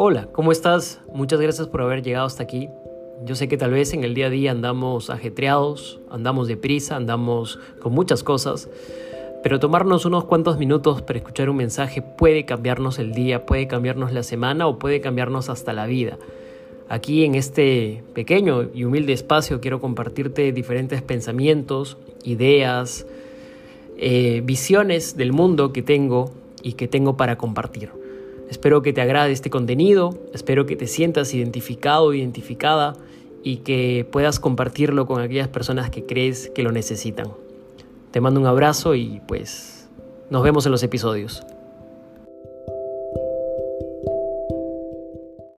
Hola, ¿cómo estás? Muchas gracias por haber llegado hasta aquí. Yo sé que tal vez en el día a día andamos ajetreados, andamos deprisa, andamos con muchas cosas, pero tomarnos unos cuantos minutos para escuchar un mensaje puede cambiarnos el día, puede cambiarnos la semana o puede cambiarnos hasta la vida. Aquí en este pequeño y humilde espacio quiero compartirte diferentes pensamientos, ideas, eh, visiones del mundo que tengo y que tengo para compartir. Espero que te agrade este contenido, espero que te sientas identificado identificada y que puedas compartirlo con aquellas personas que crees que lo necesitan. Te mando un abrazo y pues nos vemos en los episodios.